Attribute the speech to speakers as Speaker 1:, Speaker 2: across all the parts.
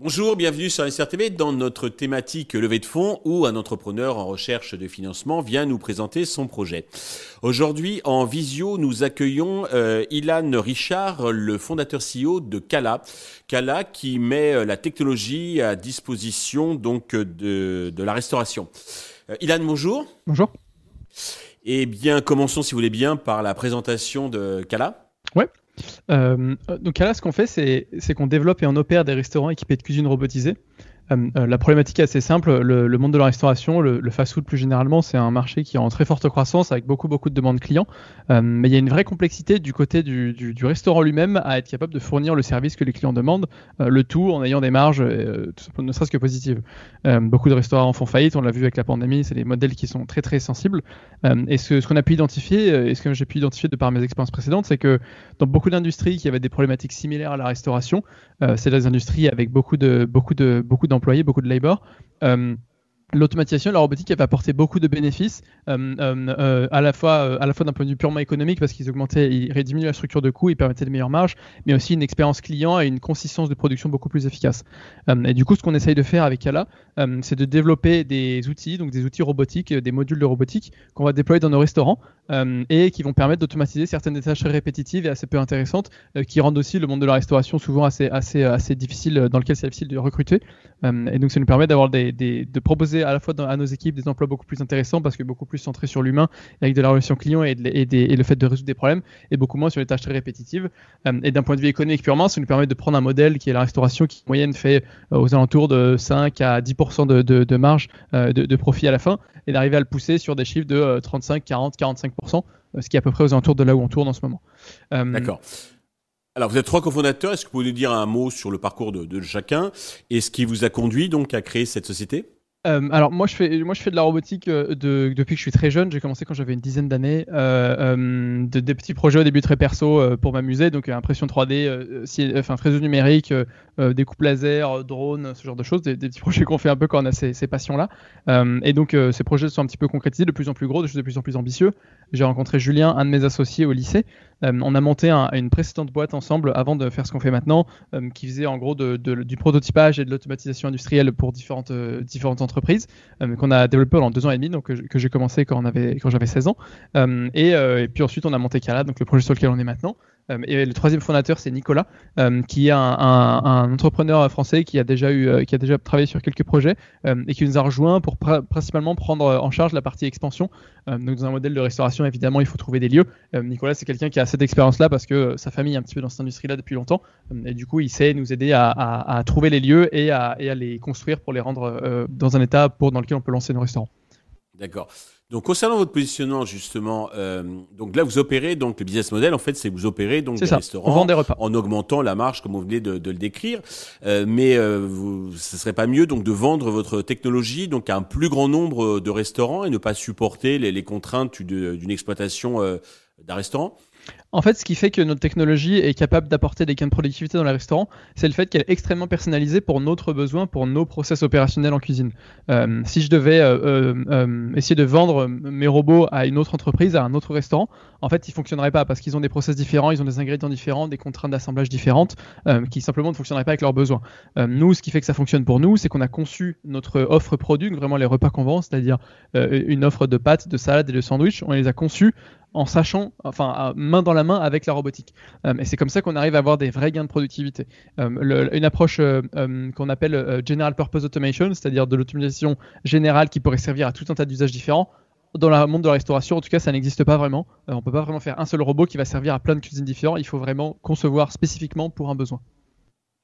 Speaker 1: Bonjour, bienvenue sur SRTV dans notre thématique levée de fonds où un entrepreneur en recherche de financement vient nous présenter son projet. Aujourd'hui, en visio, nous accueillons euh, Ilan Richard, le fondateur CEO de Kala. Kala qui met euh, la technologie à disposition donc de, de la restauration. Euh, Ilan, bonjour.
Speaker 2: Bonjour.
Speaker 1: Eh bien, commençons si vous voulez bien par la présentation de Kala.
Speaker 2: Ouais. Euh, donc là, ce qu'on fait, c'est qu'on développe et on opère des restaurants équipés de cuisine robotisée. Euh, euh, la problématique est assez simple. Le, monde de la restauration, le, fast-food plus généralement, c'est un marché qui est en très forte croissance avec beaucoup beaucoup de demandes clients. Euh, mais il y a une vraie complexité du côté du, restaurant lui-même à être capable de fournir le service que les clients demandent, le tout en ayant des marges, ne serait-ce que positives. beaucoup de restaurants font faillite, on l'a vu avec la pandémie, c'est des modèles qui sont très très sensibles. et ce, qu'on a pu identifier, et ce que j'ai pu identifier de par mes expériences précédentes, c'est que dans beaucoup d'industries qui avaient des problématiques similaires à la restauration, c'est des industries avec beaucoup de beaucoup de beaucoup d'employés, beaucoup de labor. Euh, l'automatisation, la robotique, elle va apporter beaucoup de bénéfices, euh, euh, à la fois, à la fois d'un point de vue purement économique, parce qu'ils augmentaient, ils rédiminuaient la structure de coûts, ils permettaient de meilleures marges, mais aussi une expérience client et une consistance de production beaucoup plus efficace. et du coup, ce qu'on essaye de faire avec Kala, c'est de développer des outils, donc des outils robotiques, des modules de robotique qu'on va déployer dans nos restaurants et qui vont permettre d'automatiser certaines tâches répétitives et assez peu intéressantes, qui rendent aussi le monde de la restauration souvent assez, assez, assez difficile, dans lequel c'est difficile de recruter. Et donc, ça nous permet d'avoir des, des, de proposer à la fois à nos équipes des emplois beaucoup plus intéressants parce que beaucoup plus centrés sur l'humain avec de la relation client et, et, le fait de résoudre des problèmes et beaucoup moins sur les tâches très répétitives. Euh, et d'un point de vue économique purement, ça nous permet de prendre un modèle qui est la restauration qui en moyenne fait euh, aux alentours de 5 à 10% de, de, marge euh, de, profit à la fin et d'arriver à le pousser sur des chiffres de 35, 40, 45%, ce qui est à peu près aux alentours de là où on tourne en ce moment.
Speaker 1: D'accord. Alors, vous êtes trois cofondateurs. Est-ce que vous pouvez nous dire un mot sur le parcours de, de chacun et ce qui vous a conduit donc à créer cette société?
Speaker 2: Euh, alors moi je fais moi je fais de la robotique euh, de, depuis que je suis très jeune. J'ai commencé quand j'avais une dizaine d'années, euh, de, des petits projets au début très perso pour m'amuser, donc impression 3D, enfin très numérique, découpe laser, drone, ce genre de choses, des, petits projets qu'on fait un peu quand on a ces, ces passions là. et donc ces projets sont un petit peu concrétisés, de plus en plus gros, de choses de plus en plus ambitieux. J'ai rencontré Julien, un de mes associés au lycée. on a monté une précédente boîte ensemble avant de faire ce qu'on fait maintenant, qui faisait en gros de, du prototypage et de l'automatisation industrielle pour différentes différentes entreprises euh, qu'on a développé pendant deux ans et demi, donc que j'ai commencé quand, quand j'avais 16 ans. Euh, et, euh, et, puis ensuite, on a monté Kala, donc le projet sur lequel on est maintenant. Euh, et le troisième fondateur, c'est Nicolas, euh, qui est un, entrepreneur français qui a déjà eu, euh, qui a déjà travaillé sur quelques projets et qui nous a rejoint pour principalement prendre en charge la partie expansion. donc dans un modèle de restauration, évidemment, il faut trouver des lieux. Nicolas, c'est quelqu'un qui a cette expérience-là parce que sa famille est un petit peu dans cette industrie-là depuis longtemps. et du coup, il sait nous aider à trouver les lieux et à, et à, les construire pour les rendre dans un état pour, dans lequel on peut lancer nos restaurants.
Speaker 1: D'accord. Donc concernant votre positionnement justement, euh, donc là vous opérez donc le business model en fait c'est vous opérez donc des restaurants
Speaker 2: des repas.
Speaker 1: en augmentant la marge comme vous venez de, de le décrire, euh, mais euh, vous, ce serait pas mieux donc de vendre votre technologie donc à un plus grand nombre de restaurants et ne pas supporter les, les contraintes d'une exploitation euh, d'un restaurant
Speaker 2: en fait, ce qui fait que notre technologie est capable d'apporter des gains de productivité dans les restaurants, c'est le fait qu'elle est extrêmement personnalisée pour notre besoin, pour nos process opérationnels en cuisine. Euh, si je devais euh, euh, essayer de vendre mes robots à une autre entreprise, à un autre restaurant, en fait, ils fonctionneraient pas parce qu'ils ont des process différents, ils ont des ingrédients différents, des contraintes d'assemblage différentes, qui simplement ne fonctionneraient pas avec leurs besoins. nous, ce qui fait que ça fonctionne pour nous, c'est qu'on a conçu notre offre produit, vraiment les repas qu'on vend, c'est-à-dire une offre de pâtes, de salades et de sandwichs, on les a conçus en sachant, enfin, main dans la main avec la robotique. Euh, et c'est comme ça qu'on arrive à avoir des vrais gains de productivité. Euh, une approche euh, qu'on appelle General Purpose Automation, c'est-à-dire de l'automatisation générale qui pourrait servir à tout un tas d'usages différents. Dans le monde de la restauration, en tout cas, ça n'existe pas vraiment. on ne peut pas vraiment faire un seul robot qui va servir à plein de cuisines différentes. Il faut vraiment concevoir spécifiquement pour un besoin.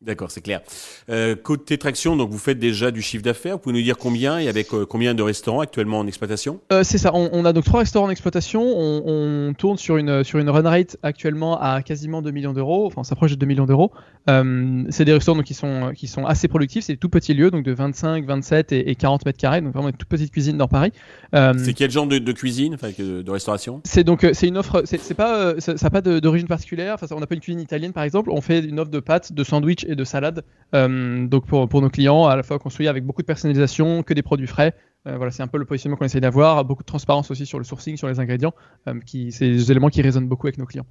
Speaker 1: D'accord, c'est clair. Euh, côté traction, donc vous faites déjà du chiffre d'affaires. Vous pouvez nous dire combien et avec euh, combien de restaurants actuellement en exploitation?
Speaker 2: Euh, C'est ça. On, a donc trois restaurants en exploitation. On, tourne sur une sur une run rate actuellement à quasiment 2 millions d'euros. Enfin, on s'approche de 2 millions d'euros. Euh, c'est des restaurants donc, qui sont qui sont assez productifs. C'est des tout petits lieux, donc de 25, 27 et, 40 mètres carrés. Donc vraiment une toute petite cuisine dans Paris.
Speaker 1: C'est quel genre de, de cuisine, enfin, de restauration?
Speaker 2: C'est donc c'est une offre. C'est pas ça n'a pas d'origine particulière. Enfin, on n'a pas une cuisine italienne par exemple. On fait une offre de pâtes, de sandwich et de salade. donc pour, nos clients, à la fois construit avec beaucoup de personnalisation, que des produits frais. voilà, c'est un peu le positionnement qu'on essaie d'avoir. Beaucoup de transparence aussi sur le sourcing, sur les ingrédients. qui, c'est des éléments qui résonnent beaucoup avec nos clients.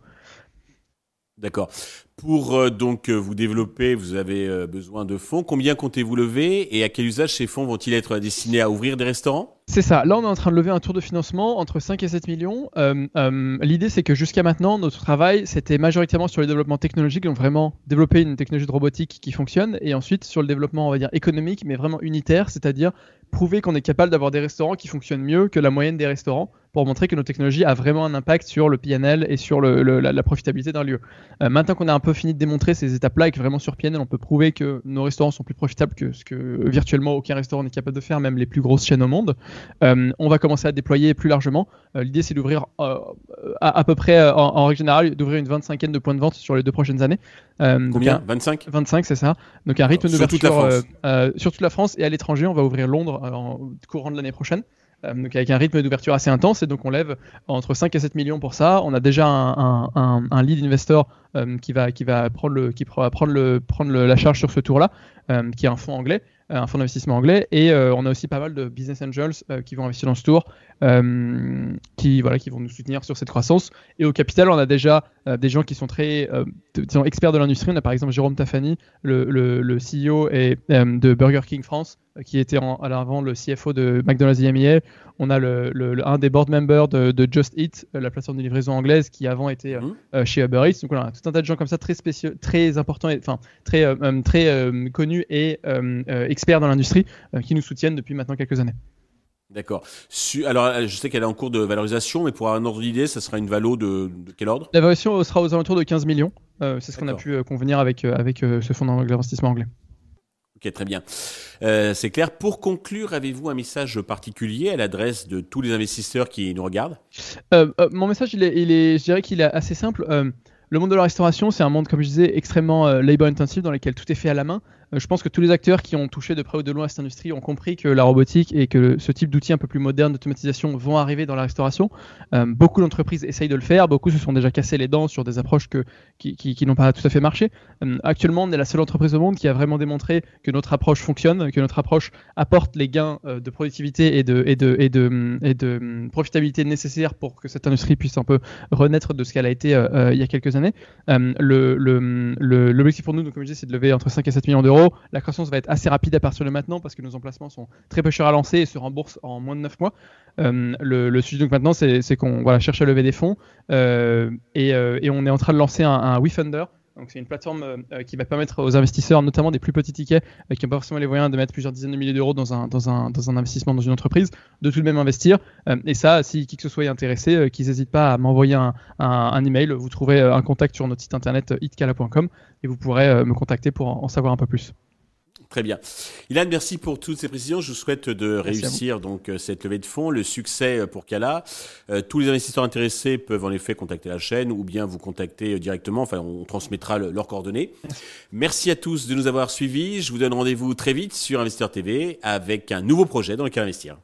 Speaker 1: D'accord. Pour euh, donc euh, vous développer, vous avez euh, besoin de fonds. Combien comptez-vous lever et à quel usage ces fonds vont-ils être destinés à ouvrir des restaurants?
Speaker 2: C'est ça. Là, on est en train de lever un tour de financement entre 5 et 7 millions. L'idée, c'est que jusqu'à maintenant, notre travail, c'était majoritairement sur le développement technologique, donc vraiment développer une technologie de robotique qui fonctionne, et ensuite sur le développement, on va dire, économique, mais vraiment unitaire, c'est-à-dire prouver qu'on est capable d'avoir des restaurants qui fonctionnent mieux que la moyenne des restaurants pour montrer que nos technologies a vraiment un impact sur le PNL et sur le, la, profitabilité d'un lieu. Euh, maintenant qu'on a un peu fini de démontrer ces étapes-là et que vraiment sur PNL on peut prouver que nos restaurants sont plus profitables que ce que virtuellement aucun restaurant n'est capable de faire, même les plus grosses chaînes au monde, euh, on va commencer à déployer plus largement. Euh, l'idée c'est d'ouvrir à, peu près en, règle générale d'ouvrir une 25 de points de vente sur les deux prochaines années.
Speaker 1: Combien 25
Speaker 2: 25 c'est ça. Donc un rythme d'ouverture sur toute la France et à l'étranger on va ouvrir Londres en courant de l'année prochaine. Euh, donc avec un rythme d'ouverture assez intense et donc on lève entre 5 et 7 millions pour ça. On a déjà un, un, un, lead investor euh, qui va qui va prendre le qui prendre le prendre la charge sur ce tour là, euh, qui est un fonds anglais un fonds d'investissement anglais et on a aussi pas mal de business angels qui vont investir dans ce tour qui voilà qui vont nous soutenir sur cette croissance et au capital on a déjà des gens qui sont très disons, experts de l'industrie on a par exemple Jérôme Tafani le, le, le CEO et, de Burger King France qui était en, à l'avant le CFO de McDonald's EMEA. On a le, un des board members de, Just Eat, euh, la plateforme de livraison anglaise, qui avant était euh, mmh. euh, chez Uber Eats. Donc voilà, tout un tas de gens comme ça très spéciaux, très importants, enfin très très connus et experts dans l'industrie, qui nous soutiennent depuis maintenant quelques années.
Speaker 1: D'accord. Alors, je sais qu'elle est en cours de valorisation, mais pour un ordre d'idée, ça sera une valo de, quel ordre?
Speaker 2: La valorisation sera aux alentours de 15 millions. c'est ce qu'on a pu convenir avec, avec ce fonds d'investissement anglais.
Speaker 1: Ok, très bien. Euh, c'est clair. Pour conclure, avez-vous un message particulier à l'adresse de tous les investisseurs qui nous regardent?
Speaker 2: Euh, euh, Mon message, il est, il est, je dirais qu'il est assez simple. le monde de la restauration, c'est un monde, comme je disais, extrêmement labor intensive dans lequel tout est fait à la main. Euh, je pense que tous les acteurs qui ont touché de près ou de loin à cette industrie ont compris que la robotique et que ce type d'outils un peu plus modernes d'automatisation vont arriver dans la restauration. Euh, beaucoup d'entreprises essayent de le faire, beaucoup se sont déjà cassés les dents sur des approches qui, n'ont pas tout à fait marché. Euh, actuellement, on est la seule entreprise au monde qui a vraiment démontré que notre approche fonctionne, que notre approche apporte les gains de productivité et de, de profitabilité nécessaires pour que cette industrie puisse un peu renaître de ce qu'elle a été il y a quelques années. L'objectif le, le, pour nous, donc, comme je disais, c'est de lever entre 5 et 7 millions d'euros. La croissance va être assez rapide à partir de maintenant parce que nos emplacements sont très peu chers à lancer et se remboursent en moins de 9 mois. Euh, le, sujet donc maintenant, c'est qu'on cherche à lever des fonds euh, euh, et, on est en train de lancer un WeFunder. Donc c'est une plateforme qui va permettre aux investisseurs, notamment des plus petits tickets, qui n'ont pas forcément les moyens de mettre plusieurs dizaines de milliers d'euros dans un investissement dans une entreprise, de tout de même investir. et ça, si qui que ce soit est intéressé, qu'ils n'hésitent pas à m'envoyer un, un, email. Vous trouverez un contact sur notre site internet itkala.com et vous pourrez me contacter pour en savoir un peu plus.
Speaker 1: Très bien. Ilan, merci pour toutes ces précisions. Je vous souhaite de réussir donc euh, cette levée de fonds, le succès euh, pour Kala. Euh, tous les investisseurs intéressés peuvent en effet contacter la chaîne ou bien vous contacter directement. Enfin, on transmettra leurs coordonnées. Merci à tous de nous avoir suivis. Je vous donne rendez-vous très vite sur Investeur TV avec un nouveau projet dans lequel investir.